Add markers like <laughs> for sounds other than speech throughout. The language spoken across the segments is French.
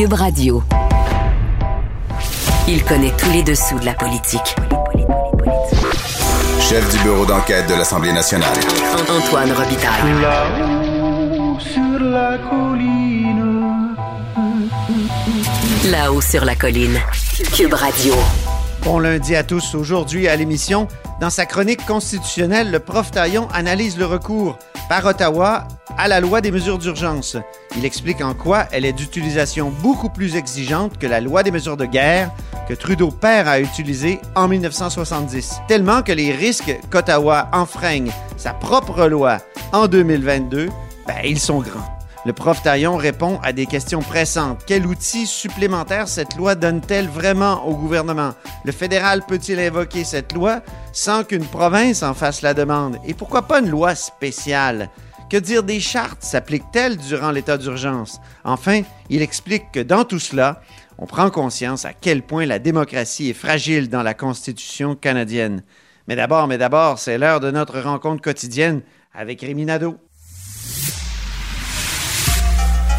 Cube Radio. Il connaît tous les dessous de la politique. Chef du bureau d'enquête de l'Assemblée nationale. Antoine Robitaille. Là-haut sur la colline. Là-haut sur la colline. Cube Radio. Bon lundi à tous. Aujourd'hui à l'émission, dans sa chronique constitutionnelle, le prof Taillon analyse le recours par Ottawa à la loi des mesures d'urgence. Il explique en quoi elle est d'utilisation beaucoup plus exigeante que la loi des mesures de guerre que Trudeau père a utilisée en 1970. Tellement que les risques qu'Ottawa enfreigne sa propre loi en 2022, ben, ils sont grands. Le prof Taillon répond à des questions pressantes. Quel outil supplémentaire cette loi donne-t-elle vraiment au gouvernement? Le fédéral peut-il invoquer cette loi sans qu'une province en fasse la demande? Et pourquoi pas une loi spéciale? Que dire des chartes s'appliquent-elles durant l'état d'urgence? Enfin, il explique que dans tout cela, on prend conscience à quel point la démocratie est fragile dans la Constitution canadienne. Mais d'abord, mais d'abord, c'est l'heure de notre rencontre quotidienne avec Rémi.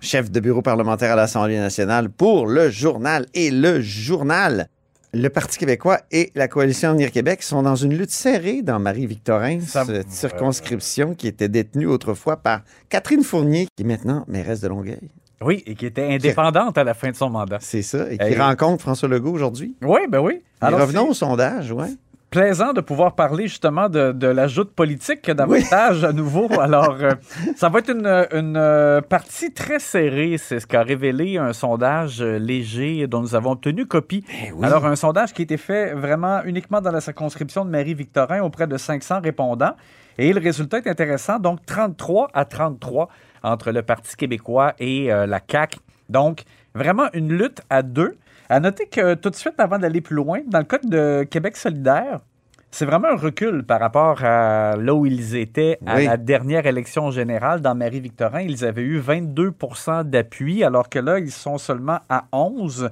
Chef de bureau parlementaire à l'Assemblée nationale pour le journal et le journal. Le Parti québécois et la coalition Avenir Québec sont dans une lutte serrée dans Marie-Victorin, cette circonscription qui était détenue autrefois par Catherine Fournier, qui est maintenant mairesse de Longueuil. Oui, et qui était indépendante à la fin de son mandat. C'est ça, et qui rencontre François Legault aujourd'hui. Oui, ben oui. Alors, revenons au sondage, ouais. Plaisant de pouvoir parler justement de, de la joute politique que davantage à nouveau. Alors, euh, <laughs> ça va être une, une, euh, partie très serrée. C'est ce qu'a révélé un sondage euh, léger dont nous avons obtenu copie. Alors, un sondage qui a été fait vraiment uniquement dans la circonscription de Marie-Victorin auprès de 500 répondants. Et le résultat est intéressant. Donc, 33 à 33 entre le Parti québécois et euh, la CAQ. Donc, vraiment une lutte à deux. À noter que tout de suite, avant d'aller plus loin, dans le cas de Québec solidaire, c'est vraiment un recul par rapport à là où ils étaient à Oui. la dernière élection générale dans Marie-Victorin. Ils avaient eu 22% d'appui, alors que là, ils sont seulement à 11.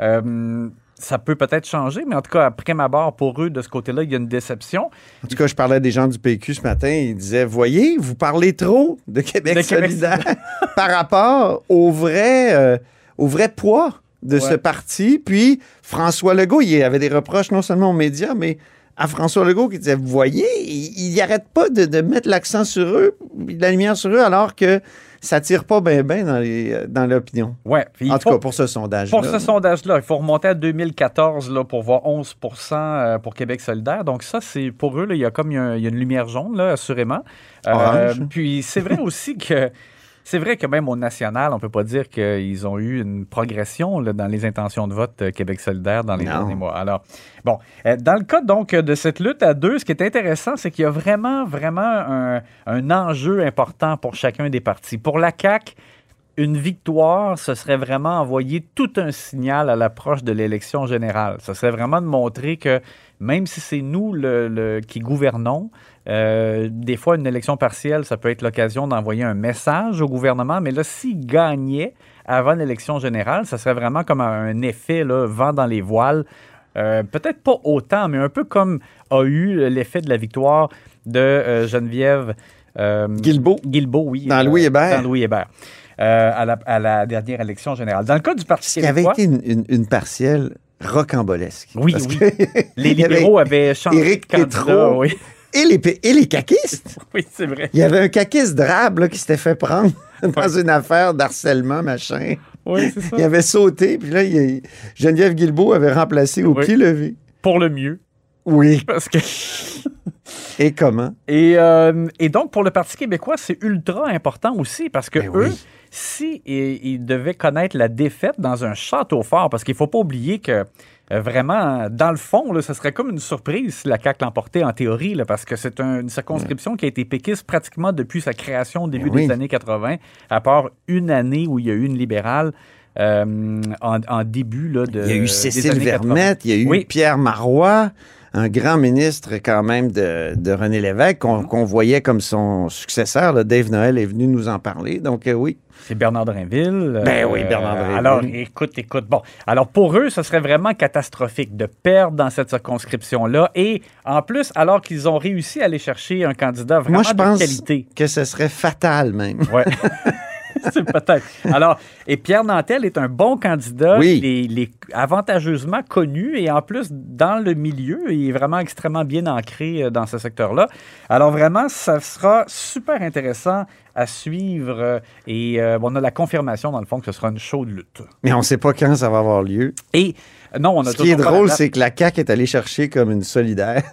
Euh, ça peut peut-être changer, mais en tout cas, après ma barre, pour eux, de ce côté-là, il y a une déception. En tout cas, je parlais des gens du PQ ce matin. Ils disaient Voyez, vous parlez trop de Québec De Québec solidaire <laughs> par rapport au vrai, euh, au vrai poids de Ouais. ce parti. Puis François Legault, il avait des reproches non seulement aux médias, mais à François Legault qui disait Vous voyez, il n'arrête pas de, de mettre l'accent sur eux, de la lumière sur eux, alors que ça tire pas bien ben dans euh, dans l'opinion. Ouais. En tout faut- cas, pour ce sondage. Pour ce sondage-là, il faut remonter à 2014 là, pour voir 11% euh, pour Québec solidaire. Donc ça, c'est pour eux, là, il y a comme il y a, il y a une lumière jaune, là, assurément. Euh, puis c'est vrai aussi que c'est vrai que même au national, on peut pas dire qu'ils ont eu une progression là, dans les intentions de vote euh, Québec solidaire dans les Non. derniers mois. Alors, bon, euh, dans le cas donc de cette lutte à deux, ce qui est intéressant, c'est qu'il y a vraiment, vraiment un, un enjeu important pour chacun des partis. Pour la CAQ, une victoire, ce serait vraiment envoyer tout un signal à l'approche de l'élection générale. Ce serait vraiment de montrer que même si c'est nous le, le- qui gouvernons, Euh, des fois, une élection partielle, ça peut être l'occasion d'envoyer un message au gouvernement, mais là, s'il gagnait avant l'élection générale, ça serait vraiment comme un effet, là, vent dans les voiles. Euh, Peut-être pas autant, mais un peu comme a eu l'effet de la victoire de euh, Geneviève Guilbeault. Guilbeault, oui. Dans Louis Hébert. Dans Louis Hébert. à, la, à la dernière élection générale. Dans le cas du Parti Il y avait québécois, été une, une- une partielle rocambolesque. Oui, Parce oui. que <laughs> les libéraux avaient changé Éric de candidat. Oui, Et les, et les caquistes. <laughs> oui c'est vrai. Il y avait un caquiste drabe là, qui s'était fait prendre <laughs> dans une affaire d'harcèlement, machin. Oui, c'est ça. Il avait sauté, puis là, il- Geneviève Guilbeault avait remplacé au Oui. pied levé. Pour le mieux. Oui. <laughs> Parce que... Et comment? Et, euh, et donc, pour le Parti québécois, c'est ultra important aussi parce que Ben eux, oui. Si ils devaient connaître la défaite dans un château fort, parce qu'il ne faut pas oublier que euh, vraiment, dans le fond, là, ce serait comme une surprise si la CAQ l'emportait en théorie, là, parce que c'est un- une circonscription qui a été péquiste pratiquement depuis sa création au début oui. des années 80, à part une année où il y a eu une libérale. euh, en, en début là, de. Il y a eu Cécile années 80. Vermette, il y a eu Oui. Pierre Marois, un grand ministre quand même de, de René Lévesque, Mm-hmm. qu'on qu'on voyait comme son successeur. là. Dave Noël est venu nous en parler. Donc, euh, oui. C'est Bernard Drinville. Ben oui, Bernard Drinville. Alors, écoute, écoute. Bon, alors pour eux, ce serait vraiment catastrophique de perdre dans cette circonscription-là. Et en plus, alors qu'ils ont réussi à aller chercher un candidat vraiment Moi, je de pense qualité. que ce serait fatal même. Ouais. <laughs> <laughs> C'est peut-être. Alors, et Pierre Nantel est un bon candidat. Oui. Il, est, il est avantageusement connu et en plus, dans le milieu, il est vraiment extrêmement bien ancré euh, dans ce secteur-là. Alors, vraiment, ça sera super intéressant à suivre. euh, Et euh, on a la confirmation, dans le fond, que ce sera une chaude lutte. Mais on ne sait pas quand ça va avoir lieu. Et non, on a Ce qui est drôle, c'est que la CAQ est allée chercher comme une solidaire. <laughs>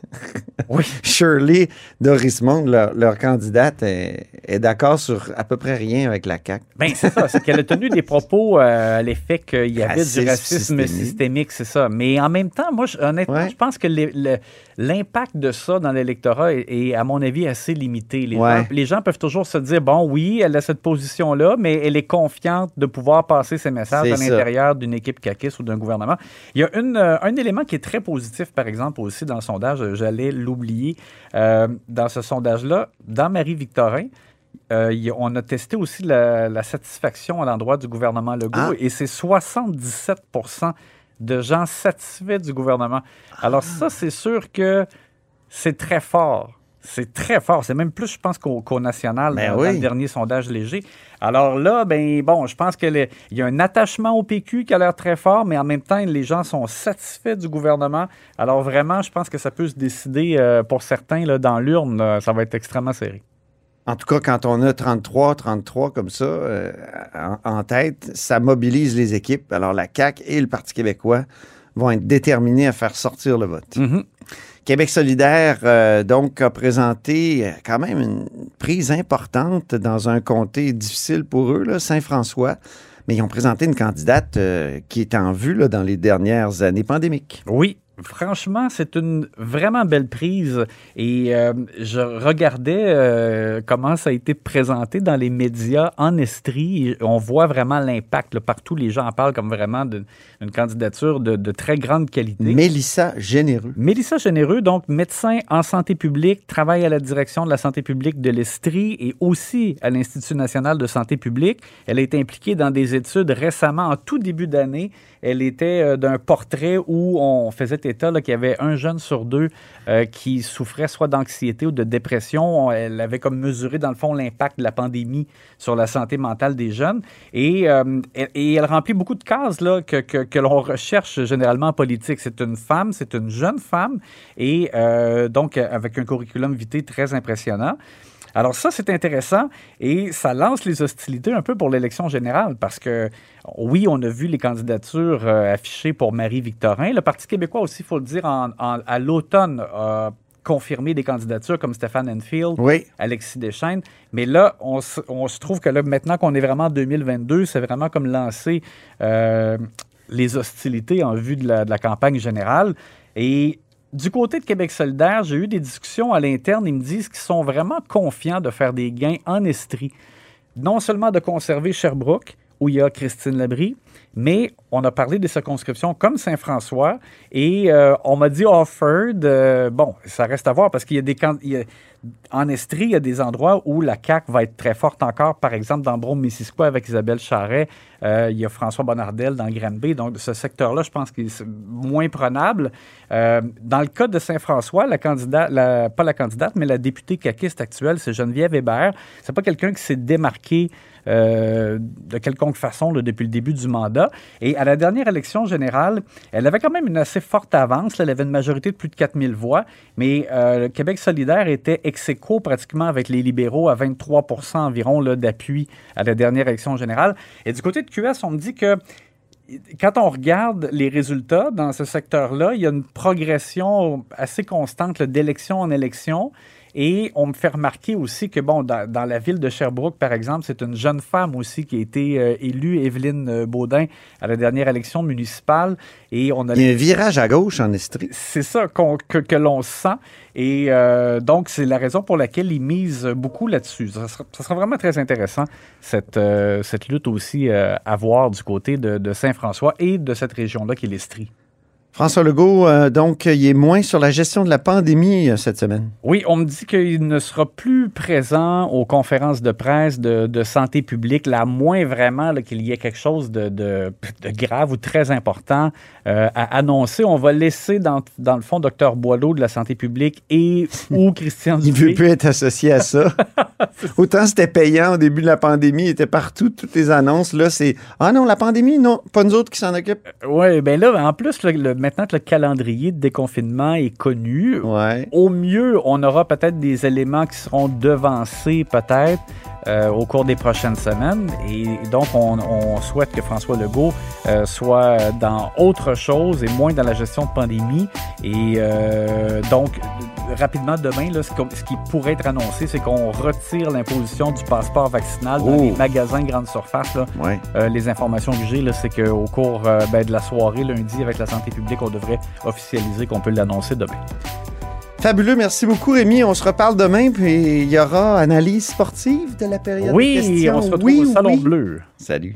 Oui. <laughs> Shirley Dorismond, leur, leur candidate, est, est d'accord sur à peu près rien avec la CAQ. Ben, c'est ça, c'est qu'elle a tenu des propos euh, à l'effet qu'il y avait Racisme du racisme systémique. systémique, c'est ça. Mais en même temps, moi, honnêtement, Ouais. je pense que l'impact de ça dans l'électorat est, est, à mon avis, assez limité. Les, Ouais. gens, les gens peuvent toujours se dire, bon, oui, elle a cette position-là, mais elle est confiante de pouvoir passer ses messages à l'intérieur d'une équipe caquiste ou d'un gouvernement. Il y a une, euh, un élément qui est très positif, par exemple, aussi dans le sondage, euh, j'allais l'oublier, euh, dans ce sondage-là, dans Marie-Victorin, euh, on a testé aussi la, la satisfaction à l'endroit du gouvernement Legault Ah. et c'est 77% de gens satisfaits du gouvernement. Alors ça, c'est sûr que c'est très fort. C'est très fort. C'est même plus, je pense, qu'au national Ben dans, dans le dernier sondage léger. Alors là, ben bon, je pense qu'il y a un attachement au PQ qui a l'air très fort, mais en même temps, les gens sont satisfaits du gouvernement. Alors vraiment, je pense que ça peut se décider euh, pour certains là, dans l'urne. ça va être extrêmement serré. En tout cas, quand on a 33, 33 comme ça euh, en, en tête, ça mobilise les équipes. Alors la CAQ et le Parti québécois vont être déterminés à faire sortir le vote. Mhm. Québec solidaire, euh, donc, a présenté quand même une prise importante dans un comté difficile pour eux, Saint-François. Mais ils ont présenté une candidate euh, qui est en vue là, dans les dernières années pandémiques. Oui, franchement, c'est une vraiment belle prise. Et euh, je regardais euh, comment ça a été présenté dans les médias en Estrie. On voit vraiment l'impact. Partout, les gens en parlent comme vraiment d'une d'une candidature de, de très grande qualité. Mélissa Généreux. Mélissa Généreux, donc médecin en santé publique, travaille à la direction de la santé publique de l'Estrie et aussi à l'Institut national de santé publique. Elle a été impliquée dans des études récemment, en tout début d'année. Elle était euh, d'un portrait où on faisait état qu'il y avait un jeune sur deux euh, qui souffrait soit d'anxiété ou de dépression. On- Elle avait comme mesuré, dans le fond, l'impact de la pandémie sur la santé mentale des jeunes. Et, euh, elle remplit beaucoup de cases là, que, l'on recherche généralement en politique. C'est une femme, c'est une jeune femme, et donc avec un curriculum vitae très impressionnant. Alors ça, c'est intéressant et ça lance les hostilités un peu pour l'élection générale parce que oui, on a vu les candidatures euh, affichées pour Marie-Victorin. Le Parti québécois aussi, il faut le dire, en- en- à l'automne a confirmé des candidatures comme Stéphane Enfield, Oui. Alexis Deschaines. Mais là, on se, on se trouve que là, maintenant qu'on est vraiment en 2022, c'est vraiment comme lancer euh, les hostilités en vue de la, de la campagne générale. Et du côté de Québec solidaire, j'ai eu des discussions à l'interne. Ils me disent qu'ils sont vraiment confiants de faire des gains en Estrie. Non seulement de conserver Sherbrooke, où il y a Christine Labrie, mais on a parlé des circonscriptions comme Saint-François et euh, on m'a dit Offord, euh, bon, ça reste à voir parce qu'il y a des il en Estrie, il y a des endroits où la CAQ va être très forte encore. Par exemple, dans Brome-Missisquoi avec Isabelle Charret, euh, il y a François Bonnardel dans Granby. Donc, ce secteur-là, je pense qu'il est moins prenable. Euh, dans le cas de Saint-François, la candidate, pas la candidate, mais la députée caquiste actuelle, c'est Geneviève Hébert. C'est pas quelqu'un qui s'est démarqué euh, de quelconque façon là, depuis le début du mandat. Et à la dernière élection générale, elle avait quand même une assez forte avance. Elle avait une majorité de plus de 4000 voix, mais euh, le Québec solidaire était ex aequo pratiquement avec les libéraux à 23% environ d'appui à la dernière élection générale. Et du côté de QS, on me dit que quand on regarde les résultats dans ce secteur-là, il y a une progression assez constante d'élection en élection. Et on me fait remarquer aussi que, bon, dans, la ville de Sherbrooke, par exemple, c'est une jeune femme aussi qui a été euh, élue, Evelyne euh, Baudin, à la dernière élection municipale. Et on a Il y a un virage à gauche en Estrie. C'est ça que, que l'on sent. Et euh, donc, c'est la raison pour laquelle ils misent beaucoup là-dessus. Ça sera, vraiment très intéressant, cette, cette lutte aussi à voir du côté de, de Saint-François et de cette région-là qui est l'Estrie. François Legault, euh, donc, il est moins sur la gestion de la pandémie euh, cette semaine. Oui, on me dit qu'il ne sera plus présent aux conférences de presse de, santé publique, là, moins vraiment qu'il y ait quelque chose de, grave ou très important euh, à annoncer. On va laisser, dans, dans le fond, Dr Boileau de la santé publique et ou <laughs> Christian Il ne veut plus être associé à ça. <laughs> <laughs> Autant c'était payant au début de la pandémie, il était partout, toutes les annonces. Là, c'est « Ah non, la pandémie, non, pas nous autres qui s'en occupent. » Oui, bien là, en plus, le maintenant que le calendrier de déconfinement est connu, au mieux, on aura peut-être des éléments qui seront devancés peut-être euh, au cours des prochaines semaines. Et donc, on, souhaite que François Legault euh, soit dans autre chose et moins dans la gestion de pandémie. Et euh, donc, rapidement, demain, là, ce, qui pourrait être annoncé, c'est qu'on retire l'imposition du passeport vaccinal dans les magasins grande surface. Là. les informations que j'ai, c'est qu'au cours ben, de la soirée, lundi, avec la santé publique, on devrait officialiser qu'on peut l'annoncer demain. Fabuleux, merci beaucoup Rémi. On se reparle demain, puis il y aura analyse sportive de la période oui, de on se retrouve au Salon Bleu. Salut.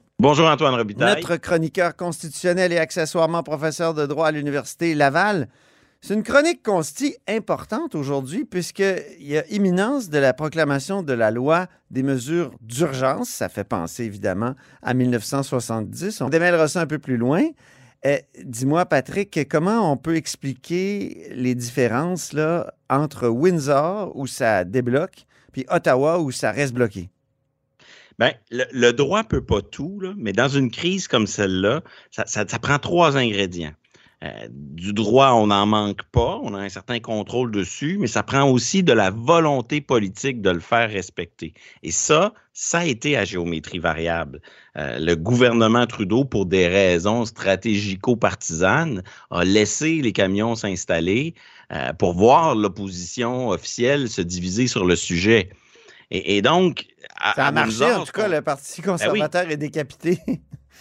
Bonjour Antoine Robitaille. Notre chroniqueur constitutionnel et accessoirement professeur de droit à l'Université Laval. C'est une chronique consti importante aujourd'hui puisqu'il y a imminence de la proclamation de la loi des mesures d'urgence. Ça fait penser évidemment à 1970. On démêlera ça un peu plus loin. Eh, dis-moi, Patrick, comment on peut expliquer les différences là, entre Windsor, où ça débloque, puis Ottawa, où ça reste bloqué? Bien, le, droit ne peut pas tout, mais dans une crise comme celle-là, ça prend trois ingrédients. Euh, du droit, on n'en manque pas, on a un certain contrôle dessus, mais ça prend aussi de la volonté politique de le faire respecter. Et ça, ça a été à géométrie variable. Euh, le gouvernement Trudeau, pour des raisons stratégico-partisanes, a laissé les camions s'installer euh, pour voir l'opposition officielle se diviser sur le sujet. Et, donc... ça a marché, en tout cas, le Parti ben conservateur est décapité.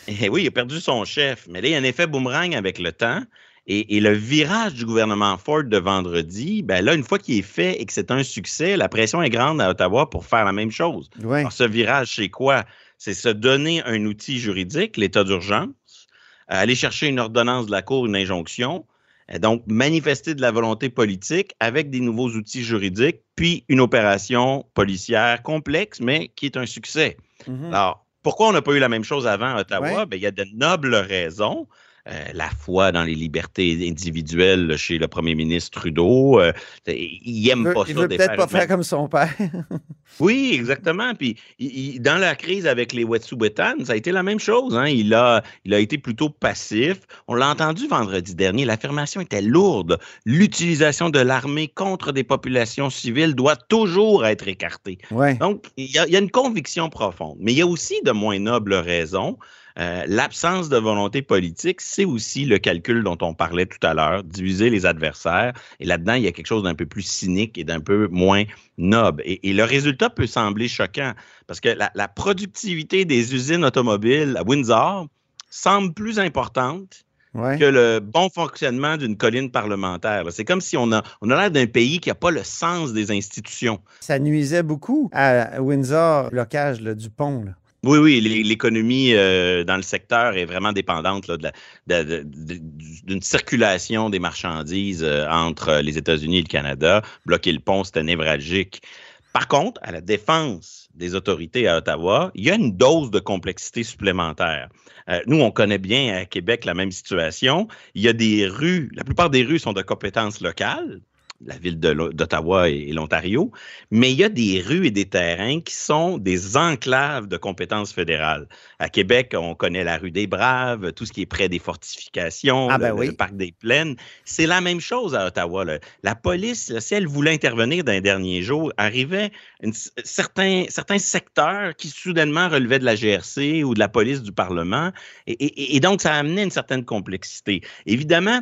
Et <laughs> eh oui, il a perdu son chef. Mais là, il y a un effet boomerang avec le temps. Et, et le virage du gouvernement Ford de vendredi, ben là, une fois qu'il est fait et que c'est un succès, la pression est grande à Ottawa pour faire la même chose. Alors, ce virage, c'est quoi? C'est se donner un outil juridique, l'état d'urgence, aller chercher une ordonnance de la Cour, une injonction, donc manifester de la volonté politique avec des nouveaux outils juridiques, puis une opération policière complexe, mais qui est un succès. Mhm. Alors, pourquoi on n'a pas eu la même chose avant à Ottawa? Ouais. Ben, il y a de nobles raisons. Euh, la foi dans les libertés individuelles chez le premier ministre Trudeau. euh, il n'aime Il veut, pas il ça. veut des peut-être pas faire comme son père. <laughs> oui, exactement. Puis il- il- dans la crise avec les Wet'suwet'en, ça a été la même chose. hein. Il, a, il a été plutôt passif. On l'a entendu vendredi dernier. L'affirmation était lourde. L'utilisation de l'armée contre des populations civiles doit toujours être écartée. Ouais. Donc, il y, a, il y a une conviction profonde. Mais il y a aussi de moins nobles raisons. Euh, L'absence de volonté politique, c'est aussi le calcul dont on parlait tout à l'heure, diviser les adversaires. Et là-dedans, il y a quelque chose d'un peu plus cynique et d'un peu moins noble. Et, et le résultat peut sembler choquant parce que la, la productivité des usines automobiles à Windsor semble plus importante Ouais. que le bon fonctionnement d'une colline parlementaire. C'est comme si on a, on a l'air d'un pays qui n'a pas le sens des institutions. Ça nuisait beaucoup à Windsor, le blocage là, du pont. là. Oui, oui, l'é- l'économie euh, dans le secteur est vraiment dépendante de d'une circulation des marchandises euh, entre les États-Unis et le Canada. Bloquer le pont, c'était névralgique. Par contre, à la défense des autorités à Ottawa, il y a une dose de complexité supplémentaire. Euh, nous, on connaît bien à Québec la même situation. Il y a des rues, la plupart des rues sont de compétences locales, la ville d'Ottawa et, et l'Ontario, mais il y a des rues et des terrains qui sont des enclaves de compétences fédérales. À Québec, on connaît la rue des Braves, tout ce qui est près des fortifications, Ah, le, ben le oui. parc des Plaines. C'est la même chose à Ottawa. là. La police, là, si elle voulait intervenir dans les derniers jours, arrivait une- certains, certains secteurs qui soudainement relevaient de la GRC ou de la police du Parlement. Et, et- et donc, ça amenait une certaine complexité. Évidemment,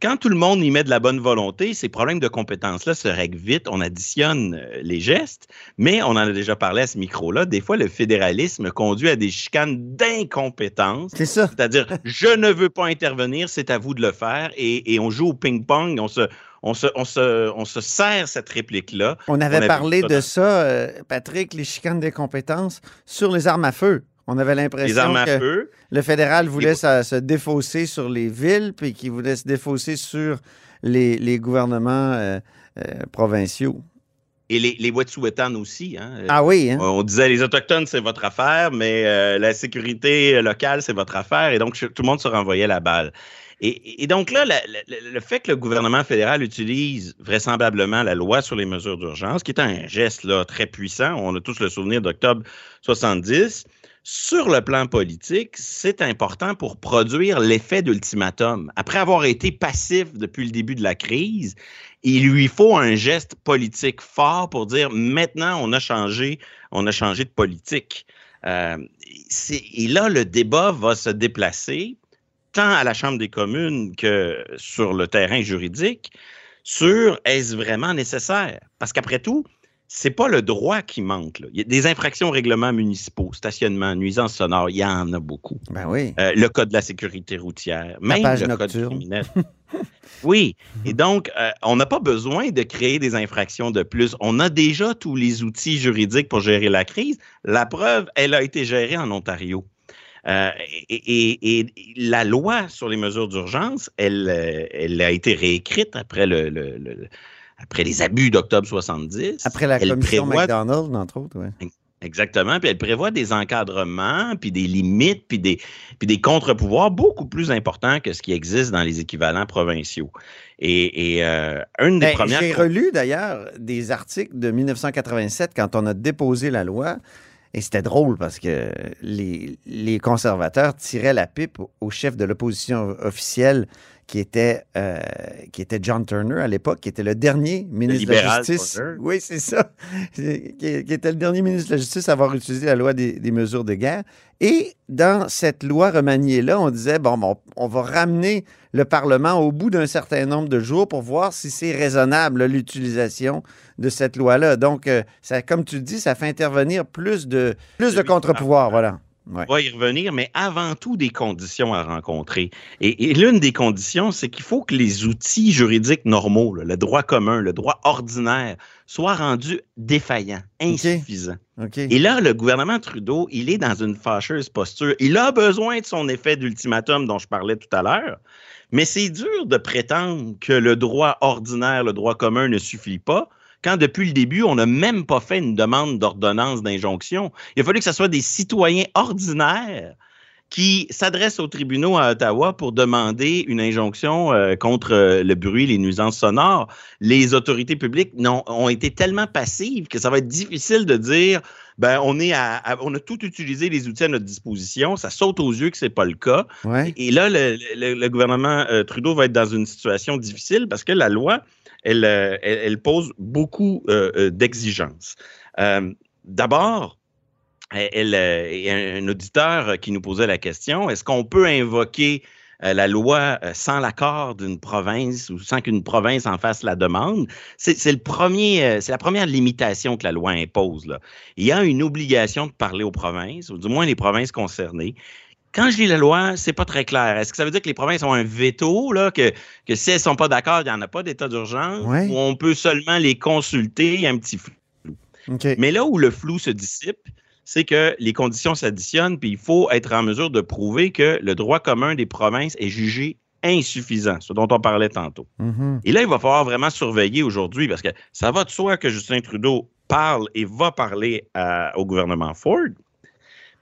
quand tout le monde y met de la bonne volonté, ces problèmes de compétences-là se règlent vite. On additionne euh, les gestes, mais on en a déjà parlé à ce micro-là. Des fois, le fédéralisme conduit à des chicanes d'incompétence. C'est ça. C'est-à-dire, je ne veux pas intervenir, c'est à vous de le faire. Et, et on joue au ping-pong, on se, on, se, on, se, on se sert cette réplique-là. On avait parlé de ça, euh, Patrick, les chicanes des compétences sur les armes à feu. On avait l'impression que feu. le fédéral voulait se, se défausser sur les villes, puis qu'il voulait se défausser sur les, les gouvernements euh, euh, provinciaux. Et les, les Wet'suwet'en aussi. Hein. Ah oui, hein? On disait les Autochtones, c'est votre affaire, mais euh, la sécurité locale, c'est votre affaire. Et donc, tout le monde se renvoyait la balle. Et, et donc là, la- la- le fait que le gouvernement fédéral utilise vraisemblablement la loi sur les mesures d'urgence, qui est un geste là, très puissant, on a tous le souvenir d'octobre 70, sur le plan politique, c'est important pour produire l'effet d'ultimatum. Après avoir été passif depuis le début de la crise, il lui faut un geste politique fort pour dire maintenant on a changé, on a changé de politique. Euh, et là, le débat va se déplacer tant à la Chambre des communes que sur le terrain juridique sur est-ce vraiment nécessaire? Parce qu'après tout, c'est pas le droit qui manque. là. Il y a des infractions aux règlements municipaux, stationnement, nuisance sonore, il y en a beaucoup. Ben oui. Euh, le code de la sécurité routière, même le code nocturne. criminel. <laughs> oui, et donc, euh, on n'a pas besoin de créer des infractions de plus. On a déjà tous les outils juridiques pour gérer la crise. La preuve, elle a été gérée en Ontario. Euh, et, et- et la loi sur les mesures d'urgence, elle, elle a été réécrite après, le, le- le- après les abus d'octobre 70. Après la commission prévoit- McDonald, entre autres. ouais. Exactement. Puis elle prévoit des encadrements, puis des limites, puis des, puis des contre-pouvoirs beaucoup plus importants que ce qui existe dans les équivalents provinciaux. Et, et, euh, une des Ben, premières. J'ai relu d'ailleurs des articles de 1987 quand on a déposé la loi. Et c'était drôle parce que les, les conservateurs tiraient la pipe au chef de l'opposition officielle qui était, euh, qui était John Turner à l'époque, qui était le dernier ministre de la Justice. Turner. Oui, c'est ça. <laughs> qui, qui était le dernier ministre de la Justice à avoir utilisé la loi des, des mesures de guerre. Et dans cette loi remaniée-là, on disait, bon, bon, on va ramener le Parlement au bout d'un certain nombre de jours pour voir si c'est raisonnable, l'utilisation de cette loi-là. Donc, euh, ça, comme tu le dis, ça fait intervenir plus de, plus de contre-pouvoirs, voilà. On va y revenir, mais avant tout, des conditions à rencontrer. Et, et l'une des conditions, c'est qu'il faut que les outils juridiques normaux, là, le droit commun, le droit ordinaire, soient rendus défaillants, insuffisants. Okay. Et là, le gouvernement Trudeau, il est dans une fâcheuse posture. Il a besoin de son effet d'ultimatum dont je parlais tout à l'heure, mais c'est dur de prétendre que le droit ordinaire, le droit commun ne suffit pas quand depuis le début, on n'a même pas fait une demande d'ordonnance d'injonction. Il a fallu que ce soit des citoyens ordinaires qui s'adressent aux tribunaux à Ottawa pour demander une injonction euh, contre euh, le bruit, les nuisances sonores. Les autorités publiques ont, été tellement passives que ça va être difficile de dire ben on est à, à, on a tout utilisé les outils à notre disposition, ça saute aux yeux que c'est pas le cas. Ouais. Et, et là le, le, le gouvernement euh, Trudeau va être dans une situation difficile parce que la loi elle, elle, pose beaucoup euh, d'exigences. Euh, D'abord, elle, a un auditeur qui nous posait la question est-ce qu'on peut invoquer euh, la loi euh, sans l'accord d'une province ou sans qu'une province en fasse la demande? C'est euh, c'est la première limitation que la loi impose. Il y a une obligation de parler aux provinces, ou du moins les provinces concernées. Quand je lis la loi, c'est pas très clair. Est-ce que ça veut dire que les provinces ont un veto, là, que, que si elles sont pas d'accord, il n'y en a pas d'état d'urgence, Ouais. ou on peut seulement les consulter, il y a un petit flou. Mais là où le flou se dissipe, c'est que les conditions s'additionnent, puis il faut être en mesure de prouver que le droit commun des provinces est jugé insuffisant, ce dont on parlait tantôt. Mhm. Et là, il va falloir vraiment surveiller aujourd'hui, parce que ça va de soi que Justin Trudeau parle et va parler à- au gouvernement Ford,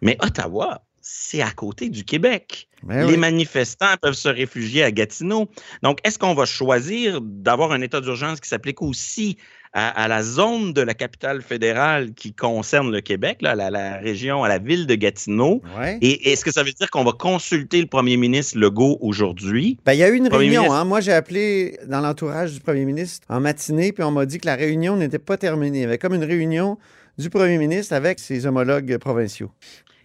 mais Ottawa, c'est à côté du Québec. Ben les oui. manifestants peuvent se réfugier à Gatineau. Donc, est-ce qu'on va choisir d'avoir un état d'urgence qui s'applique aussi à, à la zone de la capitale fédérale qui concerne le Québec, là, la, la région, à la ville de Gatineau? Ouais. Et est-ce que ça veut dire qu'on va consulter le premier ministre Legault aujourd'hui? Ben, il y a eu une Premier réunion. ministre- Hein? Moi, j'ai appelé dans l'entourage du premier ministre en matinée, puis on m'a dit que la réunion n'était pas terminée. Il y avait comme une réunion du premier ministre avec ses homologues provinciaux.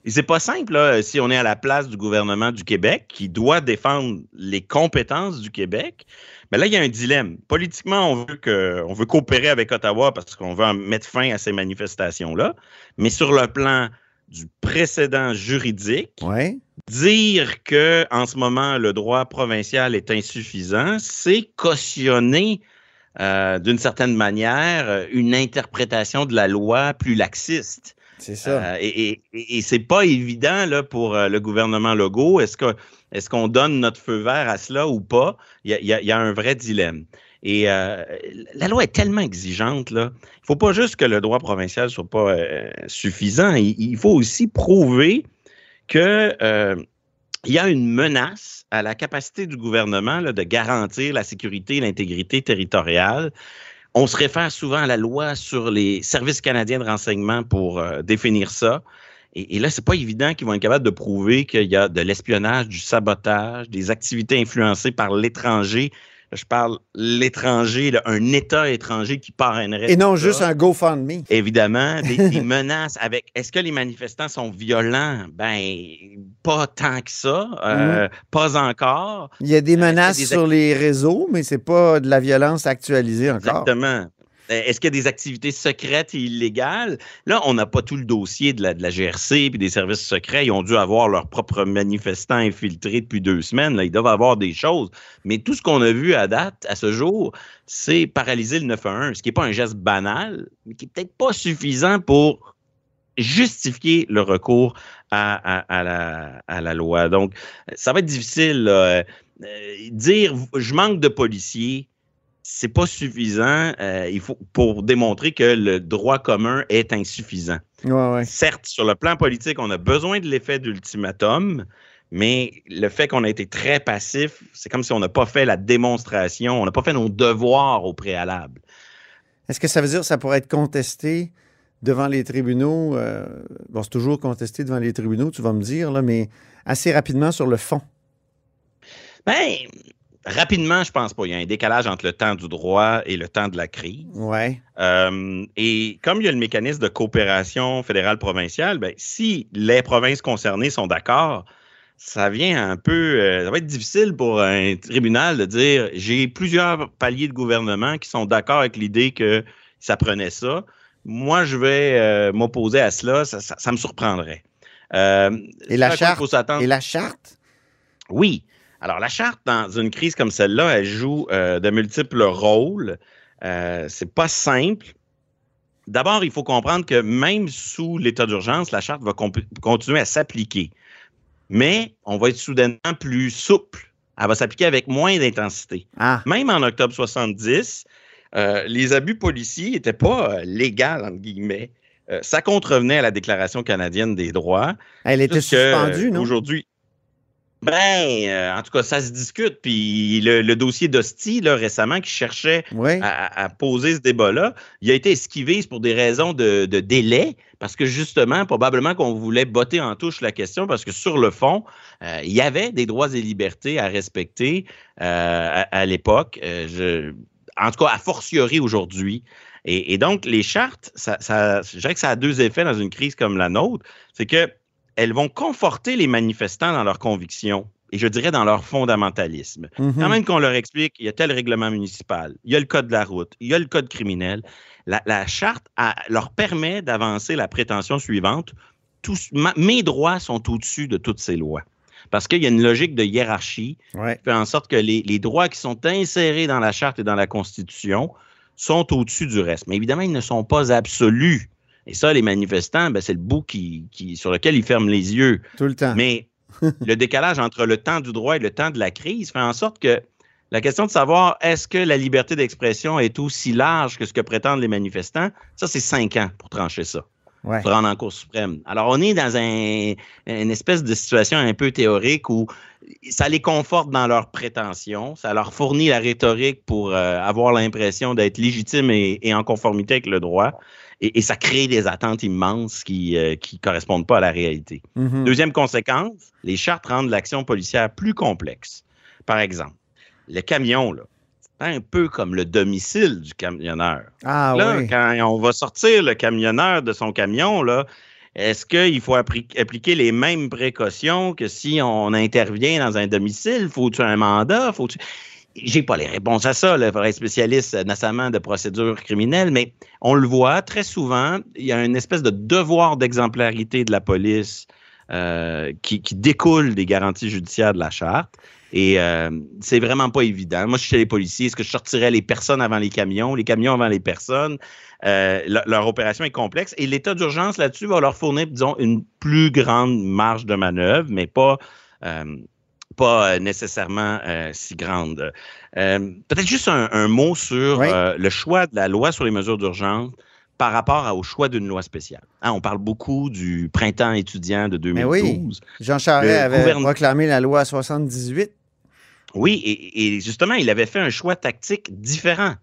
Et c'est pas simple, là, si on est à la place du gouvernement du Québec qui doit défendre les compétences du Québec. Mais là, il y a un dilemme. Politiquement, on veut, que, on veut coopérer avec Ottawa parce qu'on veut en mettre fin à ces manifestations-là. Mais sur le plan du précédent juridique, Ouais. dire que en ce moment le droit provincial est insuffisant, c'est cautionner euh, d'une certaine manière une interprétation de la loi plus laxiste. C'est ça. Euh, et et, et c'est pas évident là, pour euh, le gouvernement Legault. Est-ce qu'on donne notre feu vert à cela ou pas? Il y a, un vrai dilemme. Et euh, la loi est tellement exigeante, là. Il faut pas juste que le droit provincial soit pas suffisant. Il, faut aussi prouver que euh, il y a une menace à la capacité du gouvernement de garantir la sécurité et l'intégrité territoriale. On se réfère souvent à la loi sur les services canadiens de renseignement pour euh, définir ça. Et, et là, c'est pas évident qu'ils vont être capables de prouver qu'il y a de l'espionnage, du sabotage, des activités influencées par l'étranger. Je parle l'étranger, là, un État étranger qui parrainerait. Et non ça juste un GoFundMe. évidemment, <laughs> des, des menaces avec est-ce que les manifestants sont violents? Ben, pas tant que ça, euh, pas encore. Il y a des menaces des sur les réseaux, mais c'est pas de la violence actualisée encore. Exactement. Euh, Est-ce qu'il y a des activités secrètes et illégales? Là, on n'a pas tout le dossier de la, GRC puis des services secrets. Ils ont dû avoir leurs propres manifestants infiltrés depuis deux semaines. Là, ils doivent avoir des choses. Mais tout ce qu'on a vu à date, à ce jour, c'est paralyser le 911, ce qui n'est pas un geste banal, mais qui n'est peut-être pas suffisant pour justifier le recours à, la, loi. Donc, ça va être difficile. Euh, dire je manque de policiers, c'est pas suffisant. euh, il faut pour démontrer que le droit commun est insuffisant. Ouais, ouais. Certes, sur le plan politique, on a besoin de l'effet d'ultimatum, mais le fait qu'on a été très passif, c'est comme si on n'a pas fait la démonstration, on n'a pas fait nos devoirs au préalable. Est-ce que ça veut dire que ça pourrait être contesté devant les tribunaux? euh, bon, c'est toujours contesté devant les tribunaux, tu vas me dire, là, mais assez rapidement sur le fond? Ben, rapidement, je pense pas. Il y a un décalage entre le temps du droit et le temps de la crise. Ouais. Euh, et comme il y a le mécanisme de coopération fédérale-provinciale, ben, si les provinces concernées sont d'accord, ça vient un peu. euh, ça va être difficile pour un tribunal de dire j'ai plusieurs paliers de gouvernement qui sont d'accord avec l'idée que ça prenait ça. Moi, je vais euh, m'opposer à cela. Ça, ça- ça me surprendrait. Et la charte? Et la charte? Oui. Alors, la charte, dans une crise comme celle-là, elle joue euh, de multiples rôles. Euh, c'est pas simple. D'abord, il faut comprendre que même sous l'état d'urgence, la charte va continuer à s'appliquer. Mais on va être soudainement plus souple. Elle va s'appliquer avec moins d'intensité. Ah. Même en octobre 70, euh, les abus policiers n'étaient pas euh, légaux, entre guillemets. Euh, ça contrevenait à la Déclaration canadienne des droits. Elle était suspendue, non? Aujourd'hui, ben, euh, en tout cas, ça se discute. Puis le, le dossier d'Hostie, là, récemment, qui cherchait à, à poser ce débat-là, il a été esquivé pour des raisons de, de délai, parce que justement, probablement qu'on voulait botter en touche la question, parce que sur le fond, euh, il y avait des droits et libertés à respecter euh, à, à l'époque. En tout cas, a fortiori aujourd'hui. Et, et donc, les chartes, ça, ça, je dirais que ça a deux effets dans une crise comme la nôtre. C'est que elles vont conforter les manifestants dans leurs convictions et je dirais dans leur fondamentalisme. Mhm. Quand même qu'on leur explique, il y a tel règlement municipal, il y a le code de la route, il y a le code criminel, la, la charte a- leur permet d'avancer la prétention suivante. Tous, ma- mes droits sont au-dessus de toutes ces lois. Parce qu'il y a une logique de hiérarchie Ouais. qui fait en sorte que les, les droits qui sont insérés dans la charte et dans la Constitution sont au-dessus du reste. Mais évidemment, ils ne sont pas absolus. Et ça, les manifestants, ben, c'est le bout qui, qui- sur lequel ils ferment les yeux. Tout le temps. Mais <laughs> le décalage entre le temps du droit et le temps de la crise fait en sorte que la question de savoir est-ce que la liberté d'expression est aussi large que ce que prétendent les manifestants, ça, c'est cinq ans pour trancher ça. Ouais. Se rendre en Cour suprême. Alors, on est dans un, une espèce de situation un peu théorique où ça les conforte dans leurs prétentions, ça leur fournit la rhétorique pour euh, avoir l'impression d'être légitime et, et en conformité avec le droit, et, et ça crée des attentes immenses qui ne correspondent pas à la réalité. Mhm. Deuxième conséquence, les chartes rendent l'action policière plus complexe. Par exemple, le camion, là, c'est un peu comme le domicile du camionneur. Ah là, oui. quand on va sortir le camionneur de son camion, là, est-ce qu'il faut appliquer les mêmes précautions que si on intervient dans un domicile? Faut-tu un mandat? Faut-tu... J'ai pas les réponses à ça, le vrai spécialiste euh, notamment de procédure criminelle, mais on le voit très souvent, il y a une espèce de devoir d'exemplarité de la police euh, qui, découle des garanties judiciaires de la charte. Et euh, c'est vraiment pas évident. Moi, je suis chez les policiers. Est-ce que je sortirais les personnes avant les camions, les camions avant les personnes? Euh, le- leur opération est complexe. Et l'état d'urgence là-dessus va leur fournir, disons, une plus grande marge de manœuvre, mais pas, pas euh, nécessairement euh, si grande. Euh, Peut-être juste un, un mot sur Oui. euh, le choix de la loi sur les mesures d'urgence par rapport à- au choix d'une loi spéciale. Hein, on parle beaucoup du printemps étudiant de Mais 2012. oui. Jean Charest avait gouverne- proclamé la loi 78. Oui, et, et justement, il avait fait un choix tactique différent.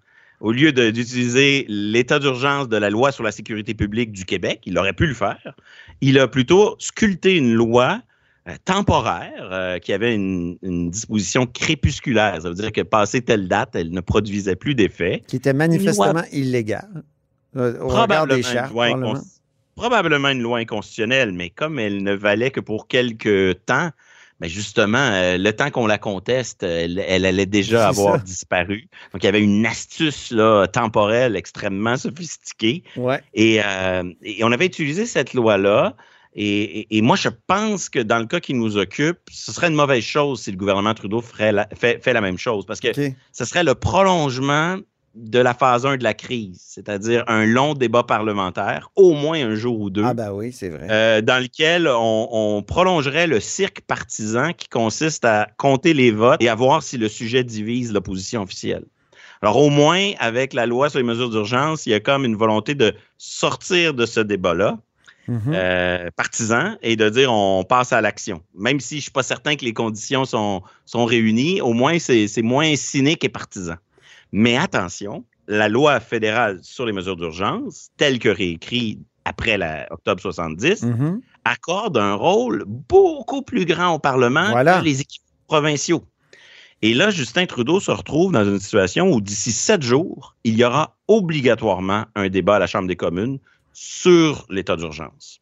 Au lieu d'utiliser l'état d'urgence de la loi sur la sécurité publique du Québec, il aurait pu le faire. Il a plutôt sculpté une loi temporaire euh, qui avait une, une disposition crépusculaire. Ça veut dire que passé telle date, elle ne produisait plus d'effet. qui était manifestement illégal euh, probablement. probablement une loi inconstitutionnelle, mais comme elle ne valait que pour quelques temps, mais justement, euh, le temps qu'on la conteste, elle, elle allait déjà avoir ça. disparu. Donc, il y avait une astuce là, temporelle extrêmement sophistiquée. Ouais. Et, euh, et on avait utilisé cette loi-là. Et, et- et moi, je pense que dans le cas qui nous occupe, ce serait une mauvaise chose si le gouvernement Trudeau ferait la- fait, fait la même chose. Parce que ce serait le prolongement de la phase 1 de la crise, c'est-à-dire un long débat parlementaire, au moins un jour ou deux, Ah, ben oui, c'est vrai. euh, dans lequel on, on prolongerait le cirque partisan qui consiste à compter les votes et à voir si le sujet divise l'opposition officielle. Alors, au moins, avec la loi sur les mesures d'urgence, il y a comme une volonté de sortir de ce débat-là, Mhm. euh, partisan, et de dire on passe à l'action. Même si je ne suis pas certain que les conditions sont, sont réunies, au moins, c'est moins cynique et partisan. Mais attention, la loi fédérale sur les mesures d'urgence, telle que réécrite après la, octobre 70, Mhm. accorde un rôle beaucoup plus grand au Parlement Voilà. que les équipes provinciaux. Et là, Justin Trudeau se retrouve dans une situation où d'ici sept jours, il y aura obligatoirement un débat à la Chambre des communes sur l'état d'urgence.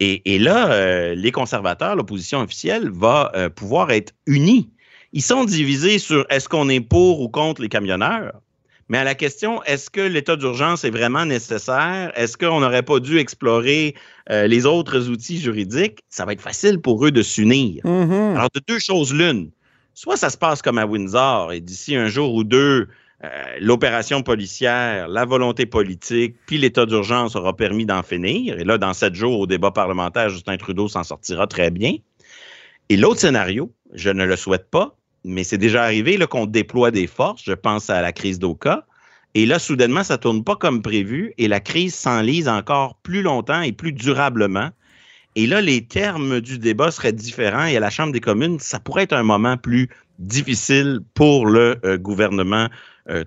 Et, et là, euh, les conservateurs, l'opposition officielle, va euh, pouvoir être unis. Ils sont divisés sur est-ce qu'on est pour ou contre les camionneurs, Mais à la question, est-ce que l'état d'urgence est vraiment nécessaire? Est-ce qu'on n'aurait pas dû explorer euh, les autres outils juridiques? Ça va être facile pour eux de s'unir. Mhm. Alors, de deux choses l'une. Soit ça se passe comme à Windsor et d'ici un jour ou deux, l'opération policière, la volonté politique, puis l'état d'urgence aura permis d'en finir. Et là, dans sept jours, au débat parlementaire, Justin Trudeau s'en sortira très bien. Et l'autre scénario, je ne le souhaite pas, mais c'est déjà arrivé qu'on déploie des forces. Je pense à la crise d'Oka. Et là, soudainement, ça ne tourne pas comme prévu et la crise s'enlise encore plus longtemps et plus durablement. Et là, les termes du débat seraient différents et à la Chambre des communes, ça pourrait être un moment plus difficile pour le euh, gouvernement euh,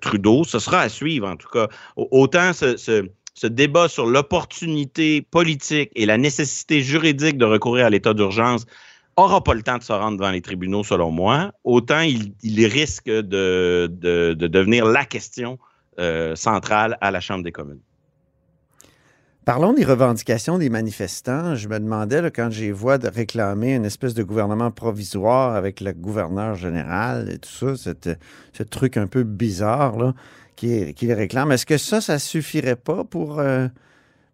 Trudeau. Ce sera à suivre, en tout cas. Au- Autant ce, débat sur l'opportunité politique et la nécessité juridique de recourir à l'état d'urgence aura pas le temps de se rendre devant les tribunaux, selon moi, autant il, risque de devenir la question euh, centrale à la Chambre des communes. Parlons des revendications des manifestants. Je me demandais, là, quand j'ai vois de réclamer une espèce de gouvernement provisoire avec le gouverneur général et tout ça, cette- ce truc un peu bizarre là, qui, qui les réclame, est-ce que ça, ça suffirait pas pour euh,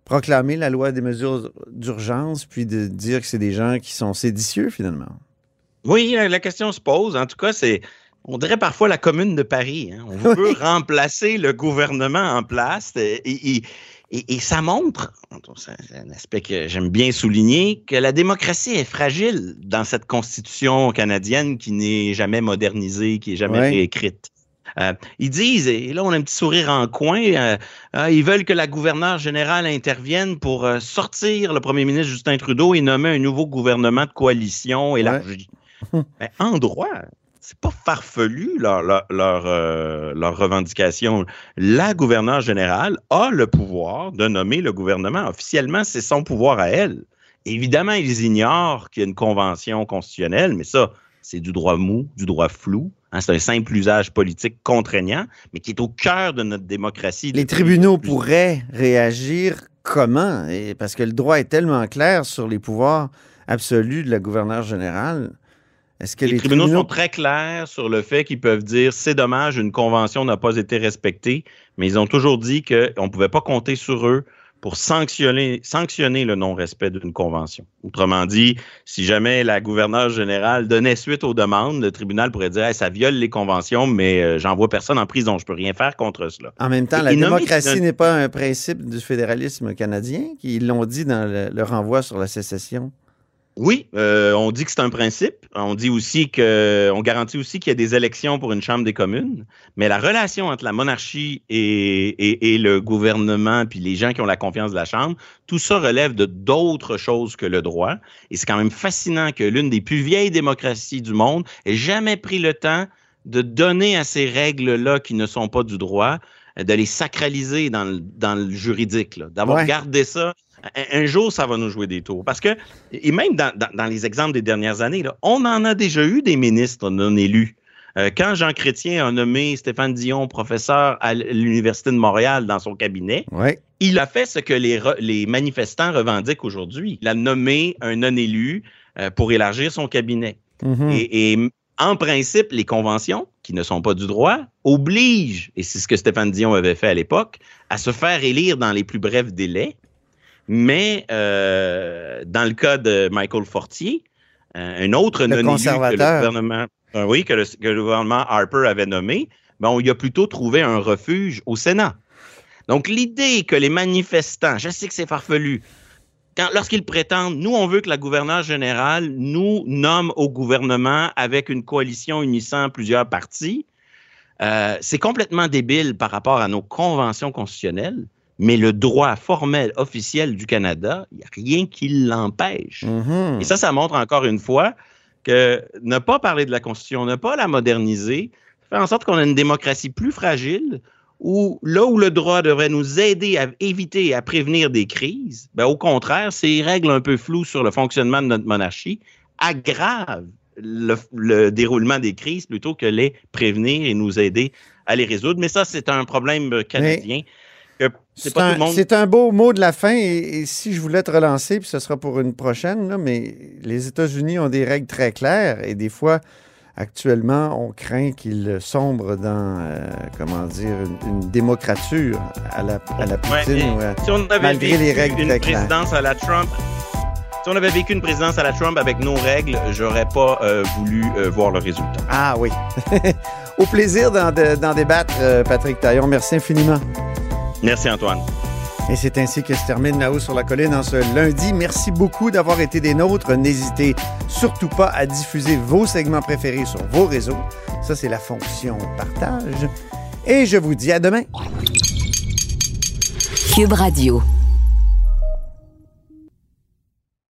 proclamer la loi des mesures d'urgence puis de dire que c'est des gens qui sont séditieux finalement? Oui, la, question se pose. En tout cas, c'est, on dirait parfois la commune de Paris. hein. On <laughs> veut remplacer le gouvernement en place. Et, et- et- et ça montre, c'est un aspect que j'aime bien souligner, que la démocratie est fragile dans cette constitution canadienne qui n'est jamais modernisée, qui n'est jamais Ouais. réécrite. Euh, ils disent, et là on a un petit sourire en coin, euh, ah, ils veulent que la gouverneure générale intervienne pour euh, sortir le premier ministre Justin Trudeau et nommer un nouveau gouvernement de coalition élargi. <laughs> Ben, en droit, c'est pas farfelu leur, leur, leur, euh, leur revendication. La gouverneure générale a le pouvoir de nommer le gouvernement. Officiellement, c'est son pouvoir à elle. Évidemment, ils ignorent qu'il y a une convention constitutionnelle, mais ça, c'est du droit mou, du droit flou. Hein, c'est un simple usage politique contraignant, mais qui est au cœur de notre démocratie. Les tribunaux pourraient réagir comment? Et parce que le droit est tellement clair sur les pouvoirs absolus de la gouverneure générale. Est-ce que Les, les, tribunaux, tribunaux sont très clairs sur le fait qu'ils peuvent dire c'est dommage, une convention n'a pas été respectée, mais ils ont toujours dit qu'on ne pouvait pas compter sur eux pour sanctionner, sanctionner le non-respect d'une convention. Autrement dit, si jamais la gouverneure générale donnait suite aux demandes, le tribunal pourrait dire Hey, ça viole les conventions, mais euh, j'envoie personne en prison, je peux rien faire contre cela. En même temps, Et- la démocratie n'est pas un principe du fédéralisme canadien, qu'ils l'ont dit dans le, le renvoi sur la sécession. Oui, euh, on dit que c'est un principe. On dit aussi que, on garantit aussi qu'il y a des élections pour une chambre des communes. Mais la relation entre la monarchie et, et- et le gouvernement, puis les gens qui ont la confiance de la chambre, tout ça relève de d'autres choses que le droit. Et c'est quand même fascinant que l'une des plus vieilles démocraties du monde ait jamais pris le temps de donner à ces règles-là qui ne sont pas du droit, de les sacraliser dans le, dans le juridique, d'avoir Ouais. gardé ça un, un jour, ça va nous jouer des tours. Parce que, et même dans, dans- dans les exemples des dernières années, là, on en a déjà eu des ministres non élus. Euh, quand Jean Chrétien a nommé Stéphane Dion professeur à l'Université de Montréal dans son cabinet, Ouais. il a fait ce que les, re- les manifestants revendiquent aujourd'hui. Il a nommé un non-élu euh, pour élargir son cabinet. Mhm. Et, et en principe, les conventions, qui ne sont pas du droit, obligent, et c'est ce que Stéphane Dion avait fait à l'époque, à se faire élire dans les plus brefs délais. Mais euh, dans le cas de Michael Fortier, euh, un autre Le non-élu que le conservateur. gouvernement, euh, oui, que le, que le gouvernement Harper avait nommé, ben, on y a plutôt trouvé un refuge au Sénat. Donc, l'idée que les manifestants, je sais que c'est farfelu, lorsqu'ils prétendent, nous, on veut que la gouverneure générale nous nomme au gouvernement avec une coalition unissant plusieurs partis, euh, c'est complètement débile par rapport à nos conventions constitutionnelles, mais le droit formel, officiel du Canada, il n'y a rien qui l'empêche. Mhm. Et ça, ça montre encore une fois que ne pas parler de la Constitution, ne pas la moderniser, fait en sorte qu'on a une démocratie plus fragile, où là où le droit devrait nous aider à éviter et à prévenir des crises, ben, au contraire, ces règles un peu floues sur le fonctionnement de notre monarchie aggravent le, le déroulement des crises plutôt que les prévenir et nous aider à les résoudre. Mais ça, c'est un problème canadien. C'est un, monde. beau mot de la fin. Et, et si je voulais te relancer, puis ce sera pour une prochaine, là, mais les États-Unis ont des règles très claires et des fois, Actuellement, on craint qu'il sombre dans, euh, comment dire, une, une démocrature à la, à la Ouais, Poutine, et ou à- si on avait malgré vécu les règles une très claires. présidence à la Trump, si on avait vécu une présidence à la Trump avec nos règles, j'aurais pas euh, voulu euh, voir le résultat. Ah oui. <laughs> Au plaisir d'en de- d'en débattre, Patrick Taillon. Merci infiniment. Merci Antoine. Et c'est ainsi que se termine là-haut sur la colline en ce lundi. Merci beaucoup d'avoir été des nôtres. N'hésitez surtout pas à diffuser vos segments préférés sur vos réseaux. Ça, c'est la fonction partage. Et je vous dis à demain. Cube Radio.